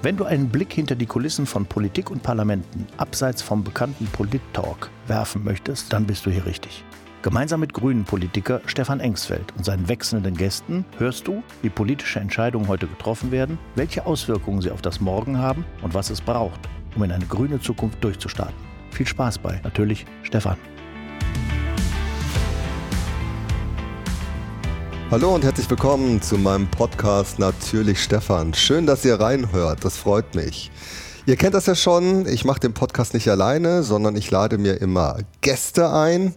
Wenn du einen Blick hinter die Kulissen von Politik und Parlamenten abseits vom bekannten Polit-Talk werfen möchtest, dann bist du hier richtig. Gemeinsam mit Grünen-Politiker Stefan Engsfeld und seinen wechselnden Gästen hörst du, wie politische Entscheidungen heute getroffen werden, welche Auswirkungen sie auf das Morgen haben und was es braucht, um in eine grüne Zukunft durchzustarten. Viel Spaß bei, natürlich Stefan. Hallo und herzlich willkommen zu meinem Podcast Natürlich Stefan. Schön, dass ihr reinhört, das freut mich. Ihr kennt das ja schon, ich mache den Podcast nicht alleine, sondern ich lade mir immer Gäste ein.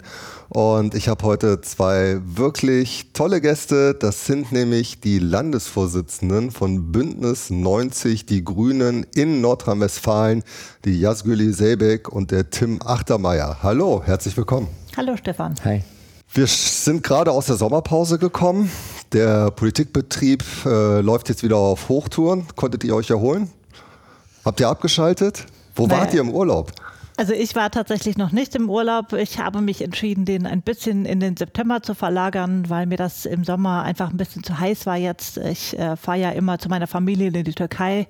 Und ich habe heute zwei wirklich tolle Gäste. Das sind nämlich die Landesvorsitzenden von Bündnis 90 Die Grünen in Nordrhein-Westfalen, die Jasgüli Sebek und der Tim Achtermeier. Hallo, herzlich willkommen. Hallo Stefan. Hi. Wir sind gerade aus der Sommerpause gekommen. Der Politikbetrieb äh, läuft jetzt wieder auf Hochtouren. Konntet ihr euch erholen? Habt ihr abgeschaltet? Wo naja. wart ihr im Urlaub? Also ich war tatsächlich noch nicht im Urlaub. Ich habe mich entschieden, den ein bisschen in den September zu verlagern, weil mir das im Sommer einfach ein bisschen zu heiß war jetzt. Ich äh, fahre ja immer zu meiner Familie in die Türkei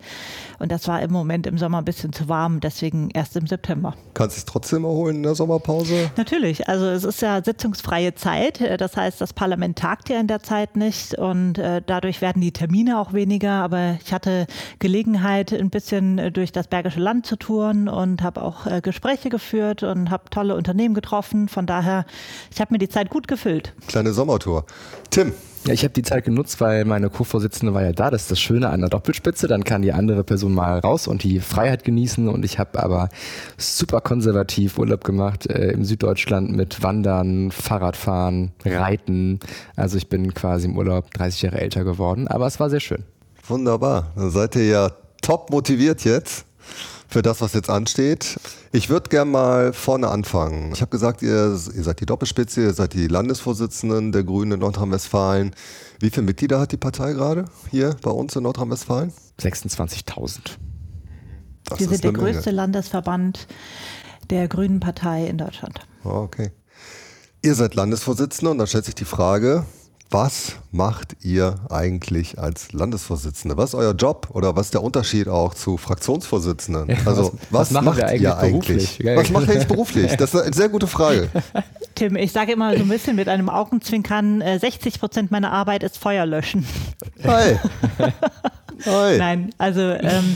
und das war im Moment im Sommer ein bisschen zu warm, deswegen erst im September. Kannst du es trotzdem erholen in der Sommerpause? Natürlich. Also es ist ja sitzungsfreie Zeit. Das heißt, das Parlament tagt ja in der Zeit nicht und äh, dadurch werden die Termine auch weniger. Aber ich hatte Gelegenheit, ein bisschen durch das Bergische Land zu touren und habe auch äh, Gespräche geführt und habe tolle Unternehmen getroffen. Von daher, ich habe mir die Zeit gut gefüllt. Kleine Sommertour. Tim, ja, ich habe die Zeit genutzt, weil meine Co-Vorsitzende war ja da. Das ist das Schöne an der Doppelspitze. Dann kann die andere Person mal raus und die Freiheit genießen. Und ich habe aber super konservativ Urlaub gemacht äh, im Süddeutschland mit Wandern, Fahrradfahren, Reiten. Also ich bin quasi im Urlaub 30 Jahre älter geworden. Aber es war sehr schön. Wunderbar. Dann seid ihr ja top motiviert jetzt für das, was jetzt ansteht. Ich würde gerne mal vorne anfangen. Ich habe gesagt, ihr, ihr seid die Doppelspitze, ihr seid die Landesvorsitzenden der Grünen in Nordrhein-Westfalen. Wie viele Mitglieder hat die Partei gerade hier bei uns in Nordrhein-Westfalen? 26.000. Wir sind der Menge. größte Landesverband der Grünen Partei in Deutschland. Ah, okay. Ihr seid Landesvorsitzende und da stellt sich die Frage, was macht ihr eigentlich als Landesvorsitzende? Was ist euer Job oder was ist der Unterschied auch zu Fraktionsvorsitzenden? Ja, also was, was macht eigentlich ihr eigentlich? Beruflich? Was macht ihr eigentlich beruflich? Das ist eine sehr gute Frage. Tim, ich sage immer so ein bisschen mit einem Augenzwinkern, 60 äh, Prozent meiner Arbeit ist Feuer löschen. Hey. Oi. Nein, also ähm,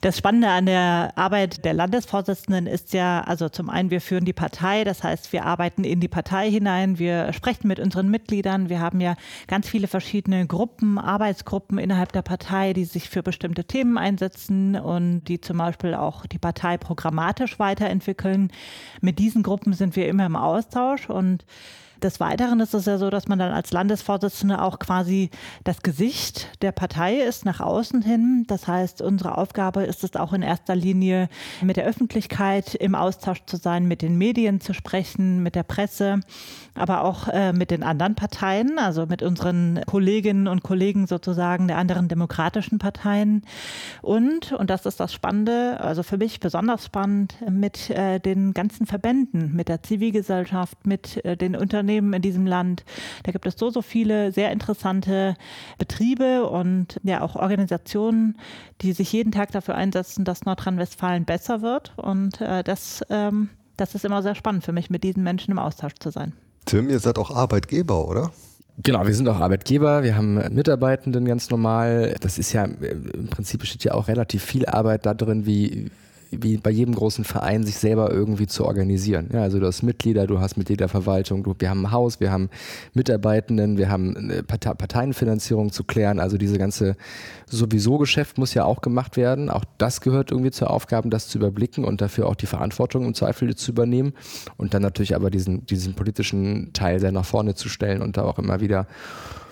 das Spannende an der Arbeit der Landesvorsitzenden ist ja, also zum einen, wir führen die Partei, das heißt, wir arbeiten in die Partei hinein, wir sprechen mit unseren Mitgliedern, wir haben ja ganz viele verschiedene Gruppen, Arbeitsgruppen innerhalb der Partei, die sich für bestimmte Themen einsetzen und die zum Beispiel auch die Partei programmatisch weiterentwickeln. Mit diesen Gruppen sind wir immer im Austausch und des Weiteren ist es ja so, dass man dann als Landesvorsitzende auch quasi das Gesicht der Partei ist nach außen hin. Das heißt, unsere Aufgabe ist es auch in erster Linie mit der Öffentlichkeit im Austausch zu sein, mit den Medien zu sprechen, mit der Presse, aber auch äh, mit den anderen Parteien, also mit unseren Kolleginnen und Kollegen sozusagen der anderen demokratischen Parteien. Und, und das ist das Spannende, also für mich besonders spannend, mit äh, den ganzen Verbänden, mit der Zivilgesellschaft, mit äh, den Unternehmen, Unternehmen in diesem Land. Da gibt es so, so viele sehr interessante Betriebe und ja auch Organisationen, die sich jeden Tag dafür einsetzen, dass Nordrhein-Westfalen besser wird. Und äh, das, ähm, das ist immer sehr spannend für mich, mit diesen Menschen im Austausch zu sein. Tim, ihr seid auch Arbeitgeber, oder? Genau, wir sind auch Arbeitgeber, wir haben Mitarbeitenden ganz normal. Das ist ja im Prinzip besteht ja auch relativ viel Arbeit da drin, wie wie bei jedem großen Verein, sich selber irgendwie zu organisieren. Ja, also du hast Mitglieder, du hast Mitgliederverwaltung, du, wir haben ein Haus, wir haben Mitarbeitenden, wir haben eine Parteienfinanzierung zu klären. Also diese ganze sowieso Geschäft muss ja auch gemacht werden. Auch das gehört irgendwie zur Aufgabe, das zu überblicken und dafür auch die Verantwortung im Zweifel zu übernehmen. Und dann natürlich aber diesen, diesen politischen Teil sehr nach vorne zu stellen und da auch immer wieder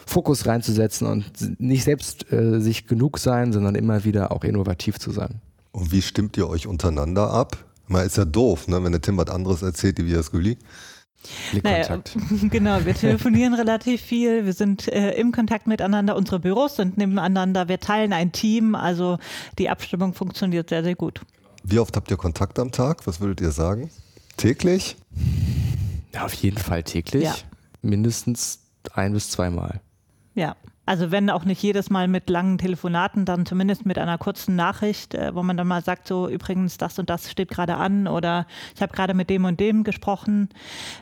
Fokus reinzusetzen und nicht selbst äh, sich genug sein, sondern immer wieder auch innovativ zu sein. Und wie stimmt ihr euch untereinander ab? Man ist ja doof, ne, wenn der Tim was anderes erzählt, wie das Güli. Naja, genau, wir telefonieren relativ viel, wir sind äh, im Kontakt miteinander, unsere Büros sind nebeneinander, wir teilen ein Team, also die Abstimmung funktioniert sehr, sehr gut. Wie oft habt ihr Kontakt am Tag? Was würdet ihr sagen? Täglich? Ja, auf jeden Fall täglich. Ja. Mindestens ein bis zweimal. Ja. Also wenn auch nicht jedes Mal mit langen Telefonaten, dann zumindest mit einer kurzen Nachricht, äh, wo man dann mal sagt, so übrigens, das und das steht gerade an oder ich habe gerade mit dem und dem gesprochen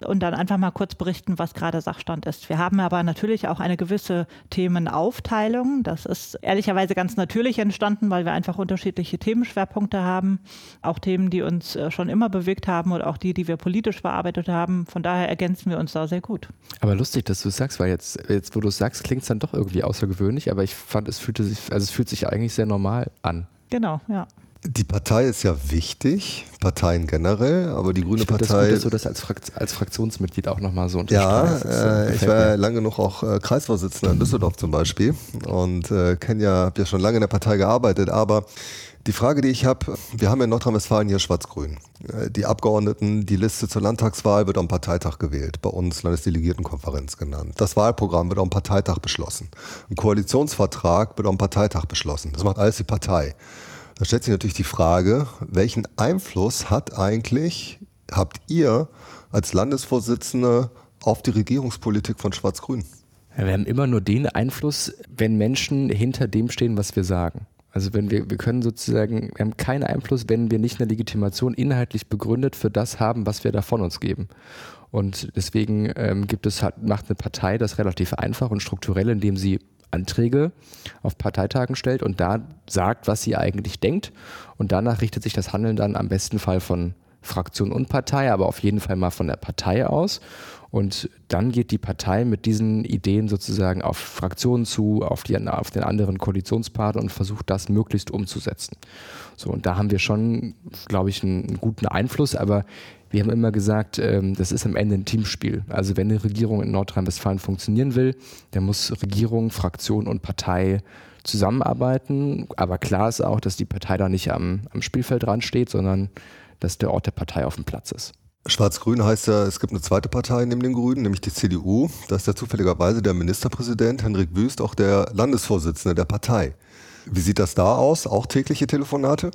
und dann einfach mal kurz berichten, was gerade Sachstand ist. Wir haben aber natürlich auch eine gewisse Themenaufteilung. Das ist ehrlicherweise ganz natürlich entstanden, weil wir einfach unterschiedliche Themenschwerpunkte haben. Auch Themen, die uns äh, schon immer bewegt haben oder auch die, die wir politisch bearbeitet haben. Von daher ergänzen wir uns da sehr gut. Aber lustig, dass du es sagst, weil jetzt, jetzt wo du es sagst, klingt es dann doch irgendwie irgendwie außergewöhnlich, aber ich fand, es fühlte sich, also es fühlt sich eigentlich sehr normal an. Genau, ja. Die Partei ist ja wichtig, Parteien generell, aber die Grüne ich Partei. Das gut, dass du das als, Frakt als Fraktionsmitglied auch nochmal so unterstreichst. Ja, äh, ich war ja lange genug auch äh, Kreisvorsitzender in Düsseldorf zum Beispiel und äh, kenne ja, habe ja schon lange in der Partei gearbeitet, aber die Frage, die ich habe, wir haben ja in Nordrhein-Westfalen hier Schwarz-Grün. Äh, die Abgeordneten, die Liste zur Landtagswahl wird am Parteitag gewählt, bei uns Landesdelegiertenkonferenz genannt. Das Wahlprogramm wird am Parteitag beschlossen. Ein Koalitionsvertrag wird am Parteitag beschlossen. Das macht alles die Partei. Da stellt sich natürlich die Frage, welchen Einfluss hat eigentlich, habt ihr als Landesvorsitzende auf die Regierungspolitik von Schwarz-Grün? Wir haben immer nur den Einfluss, wenn Menschen hinter dem stehen, was wir sagen. Also wenn wir, wir können sozusagen, wir haben keinen Einfluss, wenn wir nicht eine Legitimation inhaltlich begründet für das haben, was wir da von uns geben. Und deswegen ähm, gibt es, macht eine Partei das relativ einfach und strukturell, indem sie Anträge auf Parteitagen stellt und da sagt, was sie eigentlich denkt. Und danach richtet sich das Handeln dann am besten Fall von Fraktion und Partei, aber auf jeden Fall mal von der Partei aus. Und dann geht die Partei mit diesen Ideen sozusagen auf Fraktionen zu, auf, die, auf den anderen Koalitionspartner und versucht das möglichst umzusetzen. So, und da haben wir schon, glaube ich, einen, guten Einfluss, aber wir haben immer gesagt, ähm, das ist am Ende ein Teamspiel. Also wenn eine Regierung in Nordrhein-Westfalen funktionieren will, dann muss Regierung, Fraktion und Partei zusammenarbeiten. Aber klar ist auch, dass die Partei da nicht am, am Spielfeld dran steht, sondern dass der Ort der Partei auf dem Platz ist. Schwarz-Grün heißt ja, es gibt eine zweite Partei neben den Grünen, nämlich die CDU. Da ist ja zufälligerweise der Ministerpräsident Henrik Wüst auch der Landesvorsitzende der Partei. Wie sieht das da aus? Auch tägliche Telefonate?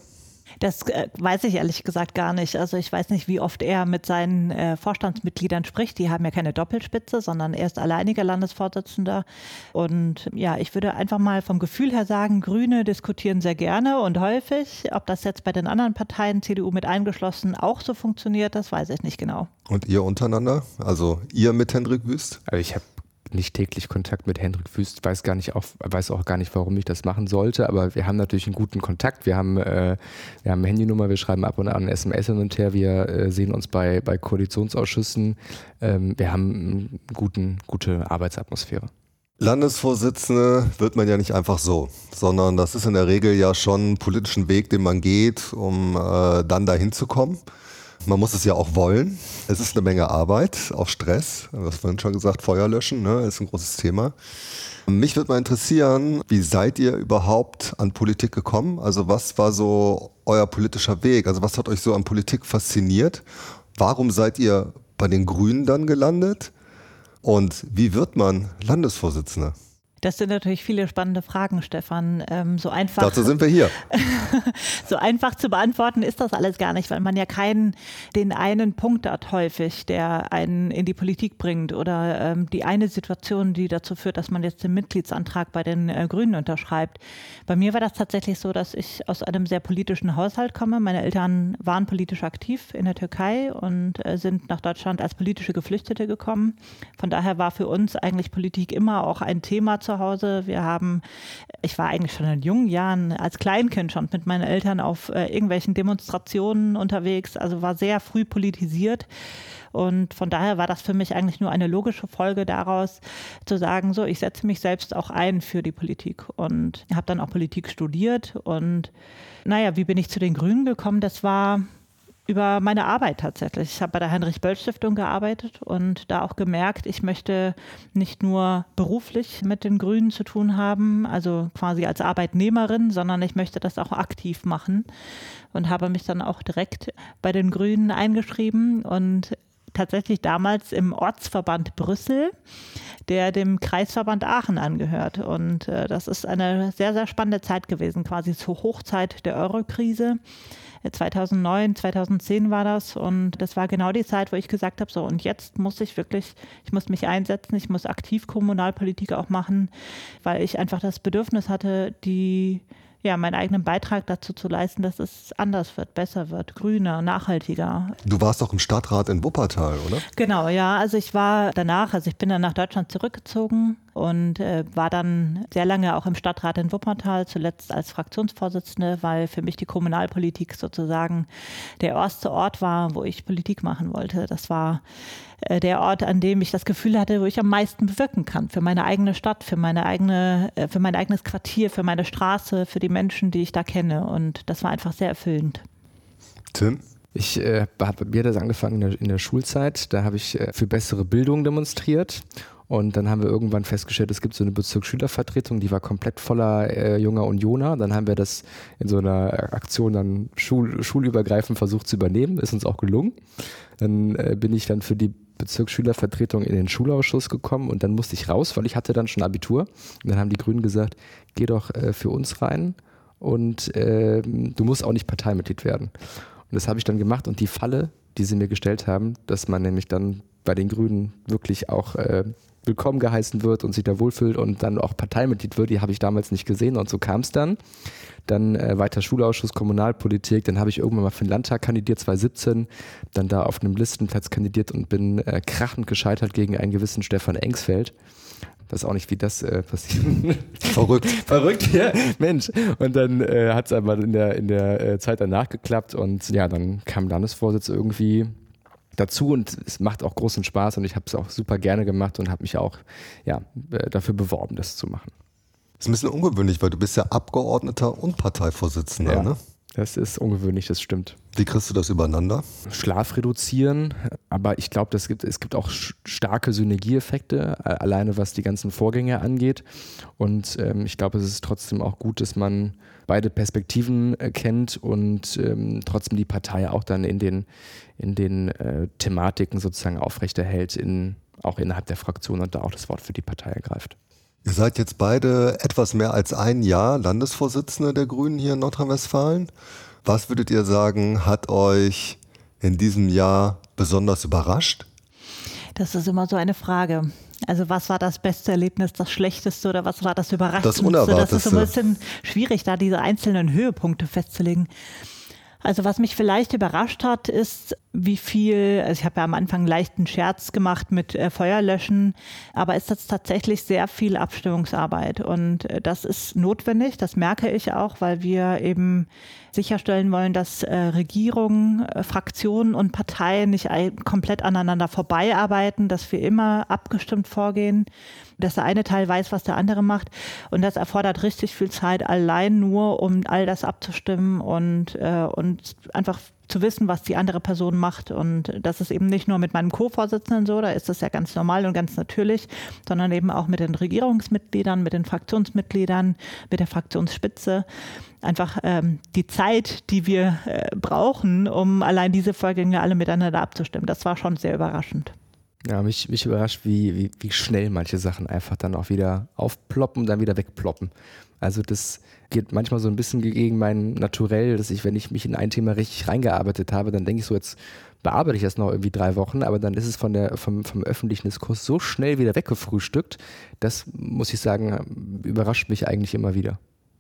Das äh, weiß ich ehrlich gesagt gar nicht. Also ich weiß nicht, wie oft er mit seinen äh, Vorstandsmitgliedern spricht. Die haben ja keine Doppelspitze, sondern er ist alleiniger Landesvorsitzender. Und ja, ich würde einfach mal vom Gefühl her sagen, Grüne diskutieren sehr gerne und häufig. Ob das jetzt bei den anderen Parteien, CDU mit eingeschlossen, auch so funktioniert, das weiß ich nicht genau. Und ihr untereinander? Also ihr mit Hendrik Wüst? Also ich habe nicht täglich Kontakt mit Hendrik Wüst, weiß gar nicht auch, weiß auch gar nicht, warum ich das machen sollte, aber wir haben natürlich einen guten Kontakt. Wir haben, äh, wir haben Handynummer, wir schreiben ab und an SMS hin und her, wir äh, sehen uns bei, bei Koalitionsausschüssen. Ähm, wir haben eine gute Arbeitsatmosphäre. Landesvorsitzende wird man ja nicht einfach so, sondern das ist in der Regel ja schon ein politischen Weg, den man geht, um äh, dann dahin zu kommen. Man muss es ja auch wollen. Es ist eine Menge Arbeit, auch Stress. Du hast vorhin schon gesagt, Feuer löschen ne, ist ein großes Thema. Mich würde mal interessieren, wie seid ihr überhaupt an Politik gekommen? Also was war so euer politischer Weg? Also was hat euch so an Politik fasziniert? Warum seid ihr bei den Grünen dann gelandet? Und wie wird man Landesvorsitzender? Das sind natürlich viele spannende Fragen, Stefan. Ähm, so einfach. Dazu sind wir hier. so einfach zu beantworten ist das alles gar nicht, weil man ja keinen den einen Punkt hat häufig, der einen in die Politik bringt oder ähm, die eine Situation, die dazu führt, dass man jetzt den Mitgliedsantrag bei den äh, Grünen unterschreibt. Bei mir war das tatsächlich so, dass ich aus einem sehr politischen Haushalt komme. Meine Eltern waren politisch aktiv in der Türkei und äh, sind nach Deutschland als politische Geflüchtete gekommen. Von daher war für uns eigentlich Politik immer auch ein Thema zu Hause. Wir haben, ich war eigentlich schon in jungen Jahren als Kleinkind schon mit meinen Eltern auf äh, irgendwelchen Demonstrationen unterwegs, also war sehr früh politisiert. Und von daher war das für mich eigentlich nur eine logische Folge daraus, zu sagen, so, ich setze mich selbst auch ein für die Politik und habe dann auch Politik studiert. Und naja, wie bin ich zu den Grünen gekommen? Das war über meine Arbeit tatsächlich. Ich habe bei der Heinrich-Böll-Stiftung gearbeitet und da auch gemerkt, ich möchte nicht nur beruflich mit den Grünen zu tun haben, also quasi als Arbeitnehmerin, sondern ich möchte das auch aktiv machen und habe mich dann auch direkt bei den Grünen eingeschrieben und tatsächlich damals im Ortsverband Brüssel, der dem Kreisverband Aachen angehört. Und äh, das ist eine sehr, sehr spannende Zeit gewesen, quasi zur Hochzeit der Eurokrise. 2009, 2010 war das und das war genau die Zeit, wo ich gesagt habe, so und jetzt muss ich wirklich, ich muss mich einsetzen, ich muss aktiv Kommunalpolitik auch machen, weil ich einfach das Bedürfnis hatte, die ja, meinen eigenen Beitrag dazu zu leisten, dass es anders wird, besser wird, grüner, nachhaltiger. Du warst doch im Stadtrat in Wuppertal, oder? Genau, ja. Also ich war danach, also ich bin dann nach Deutschland zurückgezogen und äh, war dann sehr lange auch im Stadtrat in Wuppertal, zuletzt als Fraktionsvorsitzende, weil für mich die Kommunalpolitik sozusagen der erste Ort war, wo ich Politik machen wollte. Das war äh, der Ort, an dem ich das Gefühl hatte, wo ich am meisten bewirken kann. Für meine eigene Stadt, für meine eigene, äh, für mein eigenes Quartier, für meine Straße, für die Menschen, die ich da kenne. Und das war einfach sehr erfüllend. Tim? Ich äh, habe bei mir das angefangen in der, in der Schulzeit. Da habe ich äh, für bessere Bildung demonstriert. Und dann haben wir irgendwann festgestellt, es gibt so eine Bezirksschülervertretung, die war komplett voller äh, junger Unioner. Dann haben wir das in so einer Aktion dann schul schulübergreifend versucht zu übernehmen. Ist uns auch gelungen. Dann äh, bin ich dann für die Bezirksschülervertretung in den Schulausschuss gekommen und dann musste ich raus, weil ich hatte dann schon Abitur. Und dann haben die Grünen gesagt, geh doch äh, für uns rein und äh, du musst auch nicht Parteimitglied werden. Und das habe ich dann gemacht und die Falle, die sie mir gestellt haben, dass man nämlich dann bei den Grünen wirklich auch äh, willkommen geheißen wird und sich da wohlfühlt und dann auch Parteimitglied wird, die habe ich damals nicht gesehen und so kam es dann. Dann äh, weiter Schulausschuss, Kommunalpolitik, dann habe ich irgendwann mal für den Landtag kandidiert, 2017, dann da auf einem Listenplatz kandidiert und bin äh, krachend gescheitert gegen einen gewissen Stefan Engsfeld weiß auch nicht, wie das äh, passiert. Verrückt. Verrückt, ja. Mensch. Und dann äh, hat es aber in der, in der äh, Zeit danach geklappt und ja, dann kam Landesvorsitz irgendwie dazu und es macht auch großen Spaß und ich habe es auch super gerne gemacht und habe mich auch ja, äh, dafür beworben, das zu machen. Das ist ein bisschen ungewöhnlich, weil du bist ja Abgeordneter und Parteivorsitzender, ja, ne? Das ist ungewöhnlich, das stimmt. Wie kriegst du das übereinander? Schlaf reduzieren, aber ich glaube, gibt, es gibt auch starke Synergieeffekte, alleine was die ganzen Vorgänge angeht. Und ähm, ich glaube, es ist trotzdem auch gut, dass man beide Perspektiven äh, kennt und ähm, trotzdem die Partei auch dann in den, in den äh, Thematiken sozusagen aufrechterhält, in, auch innerhalb der Fraktion und da auch das Wort für die Partei ergreift. Ihr seid jetzt beide etwas mehr als ein Jahr Landesvorsitzende der Grünen hier in Nordrhein-Westfalen. Was würdet ihr sagen, hat euch in diesem Jahr besonders überrascht? Das ist immer so eine Frage. Also was war das beste Erlebnis, das schlechteste oder was war das überraschendste? Das Unerwartetste. Das ist so ein bisschen schwierig, da diese einzelnen Höhepunkte festzulegen. Also was mich vielleicht überrascht hat, ist, wie viel, also ich habe ja am Anfang leichten Scherz gemacht mit äh, Feuerlöschen, aber ist das tatsächlich sehr viel Abstimmungsarbeit und äh, das ist notwendig, das merke ich auch, weil wir eben sicherstellen wollen, dass äh, Regierungen, äh, Fraktionen und Parteien nicht komplett aneinander vorbeiarbeiten, dass wir immer abgestimmt vorgehen, dass der eine Teil weiß, was der andere macht. Und das erfordert richtig viel Zeit allein nur, um all das abzustimmen und, äh, und einfach zu wissen, was die andere Person macht. Und das ist eben nicht nur mit meinem Co-Vorsitzenden so, da ist das ja ganz normal und ganz natürlich, sondern eben auch mit den Regierungsmitgliedern, mit den Fraktionsmitgliedern, mit der Fraktionsspitze. Einfach ähm, die Zeit, die wir äh, brauchen, um allein diese Vorgänge alle miteinander abzustimmen. Das war schon sehr überraschend. Ja, mich, mich überrascht, wie, wie, wie schnell manche Sachen einfach dann auch wieder aufploppen und dann wieder wegploppen. Also das geht manchmal so ein bisschen gegen mein Naturell, dass ich, wenn ich mich in ein Thema richtig reingearbeitet habe, dann denke ich so, jetzt bearbeite ich das noch irgendwie drei Wochen, aber dann ist es von der, vom, vom öffentlichen Diskurs so schnell wieder weggefrühstückt. Das muss ich sagen, überrascht mich eigentlich immer wieder.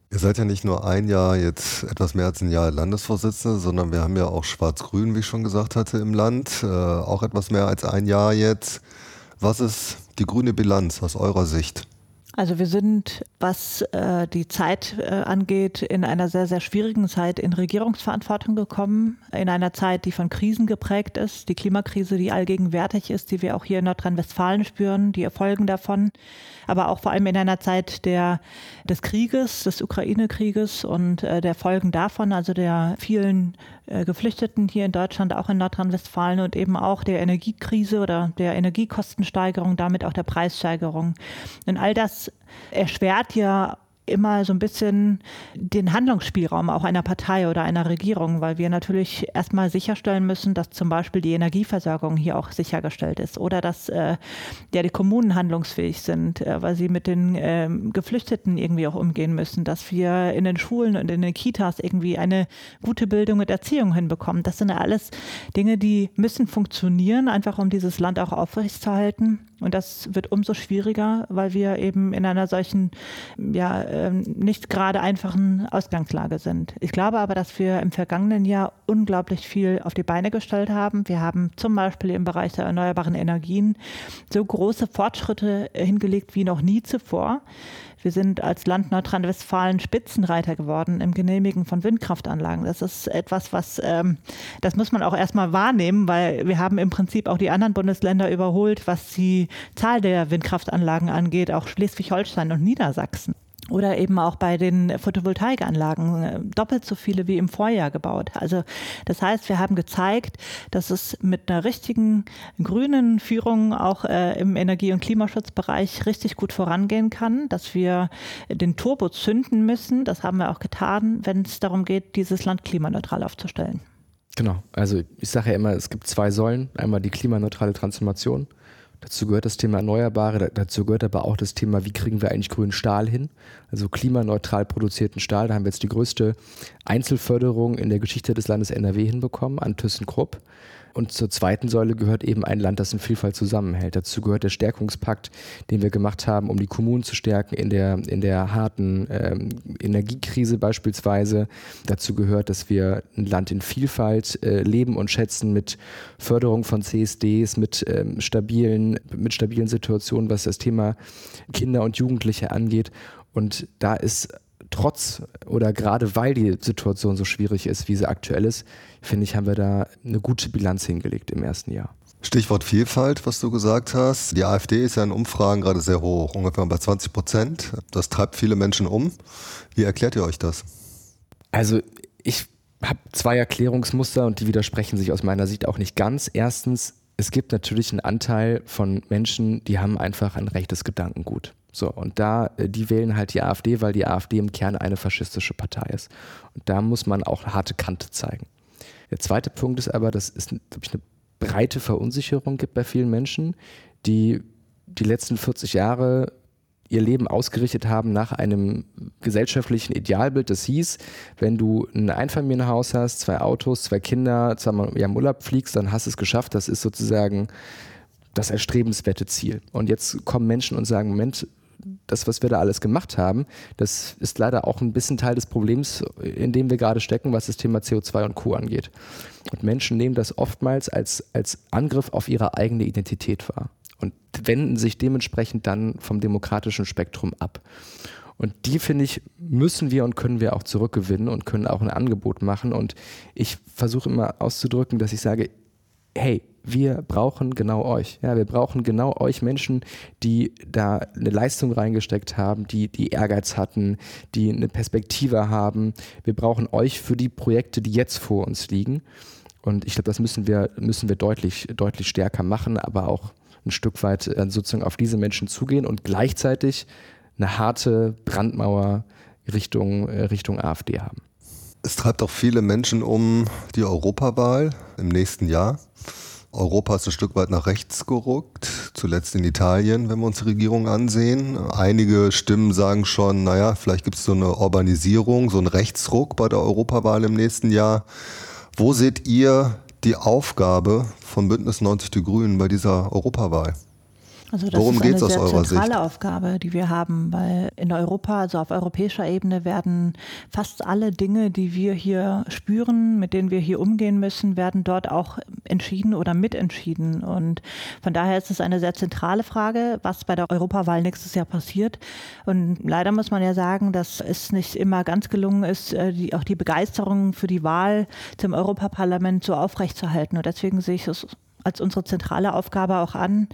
Ihr seid ja nicht nur ein Jahr, jetzt etwas mehr als ein Jahr Landesvorsitzende, sondern wir haben ja auch Schwarz-Grün, wie ich schon gesagt hatte, im Land. Äh, auch etwas mehr als ein Jahr jetzt. Was ist die grüne Bilanz aus eurer Sicht? Also wir sind, was äh, die Zeit äh, angeht, in einer sehr, sehr schwierigen Zeit in Regierungsverantwortung gekommen. In einer Zeit, die von Krisen geprägt ist. Die Klimakrise, die allgegenwärtig ist, die wir auch hier in Nordrhein-Westfalen spüren, die Erfolgen davon. Aber auch vor allem in einer Zeit der, des Krieges, des Ukraine-Krieges und äh, der Folgen davon, also der vielen äh, Geflüchteten hier in Deutschland, auch in Nordrhein-Westfalen und eben auch der Energiekrise oder der Energiekostensteigerung, damit auch der Preissteigerung. Und all das erschwert ja immer so ein bisschen den Handlungsspielraum auch einer Partei oder einer Regierung, weil wir natürlich erstmal sicherstellen müssen, dass zum Beispiel die Energieversorgung hier auch sichergestellt ist oder dass äh, ja, die Kommunen handlungsfähig sind, äh, weil sie mit den äh, Geflüchteten irgendwie auch umgehen müssen, dass wir in den Schulen und in den Kitas irgendwie eine gute Bildung und Erziehung hinbekommen. Das sind ja alles Dinge, die müssen funktionieren, einfach um dieses Land auch aufrechtzuerhalten. Und das wird umso schwieriger, weil wir eben in einer solchen, ja, ähm, nicht gerade einfachen Ausgangslage sind. Ich glaube aber, dass wir im vergangenen Jahr unglaublich viel auf die Beine gestellt haben. Wir haben zum Beispiel im Bereich der erneuerbaren Energien so große Fortschritte hingelegt wie noch nie zuvor. Wir sind als Land Nordrhein-Westfalen Spitzenreiter geworden im Genehmigen von Windkraftanlagen. Das ist etwas, was, ähm, das muss man auch erstmal wahrnehmen, weil wir haben im Prinzip auch die anderen Bundesländer überholt, was die Zahl der Windkraftanlagen angeht, auch Schleswig-Holstein und Niedersachsen. Oder eben auch bei den Photovoltaikanlagen äh, doppelt so viele wie im Vorjahr gebaut. Also das heißt, wir haben gezeigt, dass es mit einer richtigen grünen Führung auch äh, im Energie- und Klimaschutzbereich richtig gut vorangehen kann, dass wir den Turbo zünden müssen. Das haben wir auch getan, wenn es darum geht, dieses Land klimaneutral aufzustellen. Genau, also ich sage ja immer, es gibt zwei Säulen. Einmal die klimaneutrale Transformation Dazu gehört das Thema Erneuerbare, dazu gehört aber auch das Thema, wie kriegen wir eigentlich grünen Stahl hin? Also klimaneutral produzierten Stahl. Da haben wir jetzt die größte Einzelförderung in der Geschichte des Landes NRW hinbekommen an ThyssenKrupp. Und zur zweiten Säule gehört eben ein Land, das in Vielfalt zusammenhält. Dazu gehört der Stärkungspakt, den wir gemacht haben, um die Kommunen zu stärken in der, in der harten ähm, Energiekrise beispielsweise. Dazu gehört, dass wir ein Land in Vielfalt äh, leben und schätzen mit Förderung von CSDs, mit, ähm, stabilen, mit stabilen Situationen, was das Thema Kinder und Jugendliche angeht. Und da ist trotz oder gerade weil die Situation so schwierig ist, wie sie aktuell ist, finde ich, haben wir da eine gute Bilanz hingelegt im ersten Jahr. Stichwort Vielfalt, was du gesagt hast. Die AfD ist ja in Umfragen gerade sehr hoch, ungefähr bei 20 Prozent. Das treibt viele Menschen um. Wie erklärt ihr euch das? Also ich habe zwei Erklärungsmuster und die widersprechen sich aus meiner Sicht auch nicht ganz. Erstens, es gibt natürlich einen Anteil von Menschen, die haben einfach ein rechtes Gedankengut. So, und da, äh, die wählen halt die AfD, weil die AfD im Kern eine faschistische Partei ist. Und da muss man auch harte Kante zeigen. Der zweite Punkt ist aber, dass es, glaube ich, eine breite Verunsicherung gibt bei vielen Menschen, die die letzten 40 Jahre ihr Leben ausgerichtet haben nach einem gesellschaftlichen Idealbild. Das hieß, wenn du ein Einfamilienhaus hast, zwei Autos, zwei Kinder, zweimal im Urlaub fliegst, dann hast du es geschafft. Das ist sozusagen das erstrebenswerte Ziel. Und jetzt kommen Menschen und sagen, Moment, das, was wir da alles gemacht haben, das ist leider auch ein bisschen Teil des Problems, in dem wir gerade stecken, was das Thema CO2 und Co. angeht. Und Menschen nehmen das oftmals als, als Angriff auf ihre eigene Identität wahr und wenden sich dementsprechend dann vom demokratischen Spektrum ab. Und die, finde ich, müssen wir und können wir auch zurückgewinnen und können auch ein Angebot machen. Und ich versuche immer auszudrücken, dass ich sage, hey, wir brauchen genau euch. Ja, wir brauchen genau euch Menschen, die da eine Leistung reingesteckt haben, die, die Ehrgeiz hatten, die eine Perspektive haben. Wir brauchen euch für die Projekte, die jetzt vor uns liegen. Und ich glaube, das müssen wir, müssen wir deutlich, deutlich stärker machen, aber auch ein Stück weit äh, sozusagen auf diese Menschen zugehen und gleichzeitig eine harte Brandmauer Richtung, äh, Richtung AfD haben. Es treibt auch viele Menschen um die Europawahl im nächsten Jahr. Europa ist ein Stück weit nach rechts gerückt, zuletzt in Italien, wenn wir uns die Regierung ansehen. Einige Stimmen sagen schon, naja, vielleicht gibt es so eine Urbanisierung, so einen Rechtsruck bei der Europawahl im nächsten Jahr. Wo seht ihr die Aufgabe von Bündnis 90 Die Grünen bei dieser Europawahl? Also das Worum ist eine sehr zentrale Sicht? Aufgabe, die wir haben, weil in Europa, also auf europäischer Ebene, werden fast alle Dinge, die wir hier spüren, mit denen wir hier umgehen müssen, werden dort auch entschieden oder mitentschieden. Und von daher ist es eine sehr zentrale Frage, was bei der Europawahl nächstes Jahr passiert. Und leider muss man ja sagen, dass es nicht immer ganz gelungen ist, äh, die, auch die Begeisterung für die Wahl zum Europaparlament so aufrechtzuerhalten. Und deswegen sehe ich es als unsere zentrale Aufgabe auch an,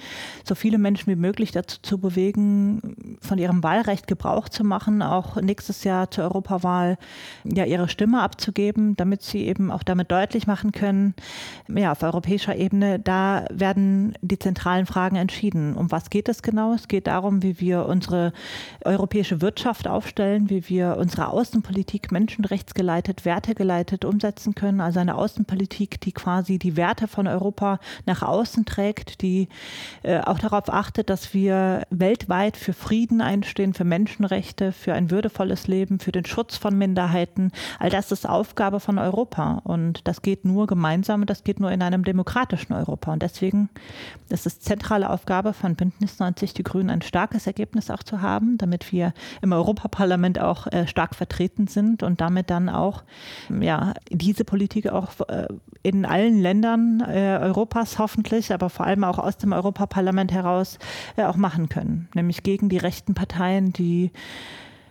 so viele Menschen wie möglich dazu zu bewegen, von ihrem Wahlrecht Gebrauch zu machen, auch nächstes Jahr zur Europawahl ja ihre Stimme abzugeben, damit sie eben auch damit deutlich machen können, ja, auf europäischer Ebene, da werden die zentralen Fragen entschieden. Um was geht es genau? Es geht darum, wie wir unsere europäische Wirtschaft aufstellen, wie wir unsere Außenpolitik menschenrechtsgeleitet, wertegeleitet umsetzen können. Also eine Außenpolitik, die quasi die Werte von Europa nach außen trägt, die äh, auch darauf achtet, dass wir weltweit für Frieden einstehen, für Menschenrechte, für ein würdevolles Leben, für den Schutz von Minderheiten. All das ist Aufgabe von Europa. Und das geht nur gemeinsam und das geht nur in einem demokratischen Europa. Und deswegen ist es zentrale Aufgabe von Bündnis 90 Die Grünen, ein starkes Ergebnis auch zu haben, damit wir im Europaparlament auch äh, stark vertreten sind und damit dann auch ja, diese Politik auch äh, in allen Ländern äh, Europas hoffentlich, aber vor allem auch aus dem Europaparlament heraus äh, auch machen können. Nämlich gegen die rechten Parteien, die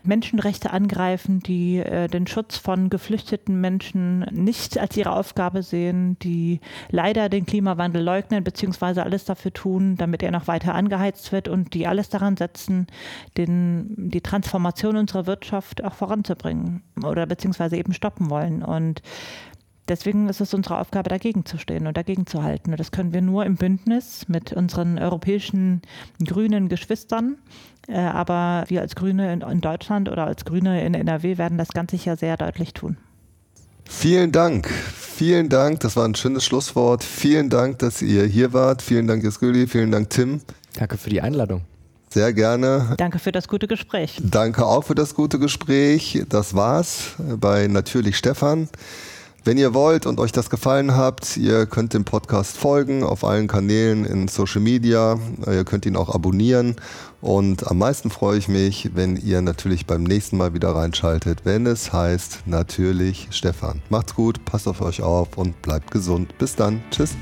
Menschenrechte angreifen, die äh, den Schutz von geflüchteten Menschen nicht als ihre Aufgabe sehen, die leider den Klimawandel leugnen, beziehungsweise alles dafür tun, damit er noch weiter angeheizt wird und die alles daran setzen, den, die Transformation unserer Wirtschaft auch voranzubringen oder beziehungsweise eben stoppen wollen. Und deswegen ist es unsere Aufgabe, dagegen zu stehen und dagegen zu halten. Und das können wir nur im Bündnis mit unseren europäischen grünen Geschwistern. Äh, aber wir als Grüne in Deutschland oder als Grüne in NRW werden das ganz sicher sehr deutlich tun. Vielen Dank. Vielen Dank. Das war ein schönes Schlusswort. Vielen Dank, dass ihr hier wart. Vielen Dank, Jesgüli. Vielen Dank, Tim. Danke für die Einladung. Sehr gerne. Danke für das gute Gespräch. Danke auch für das gute Gespräch. Das war's bei Natürlich Stefan. Wenn ihr wollt und euch das gefallen habt, ihr könnt dem Podcast folgen auf allen Kanälen in Social Media. Ihr könnt ihn auch abonnieren. Und am meisten freue ich mich, wenn ihr natürlich beim nächsten Mal wieder reinschaltet, wenn es heißt natürlich Stefan. Macht's gut, passt auf euch auf und bleibt gesund. Bis dann. Tschüss.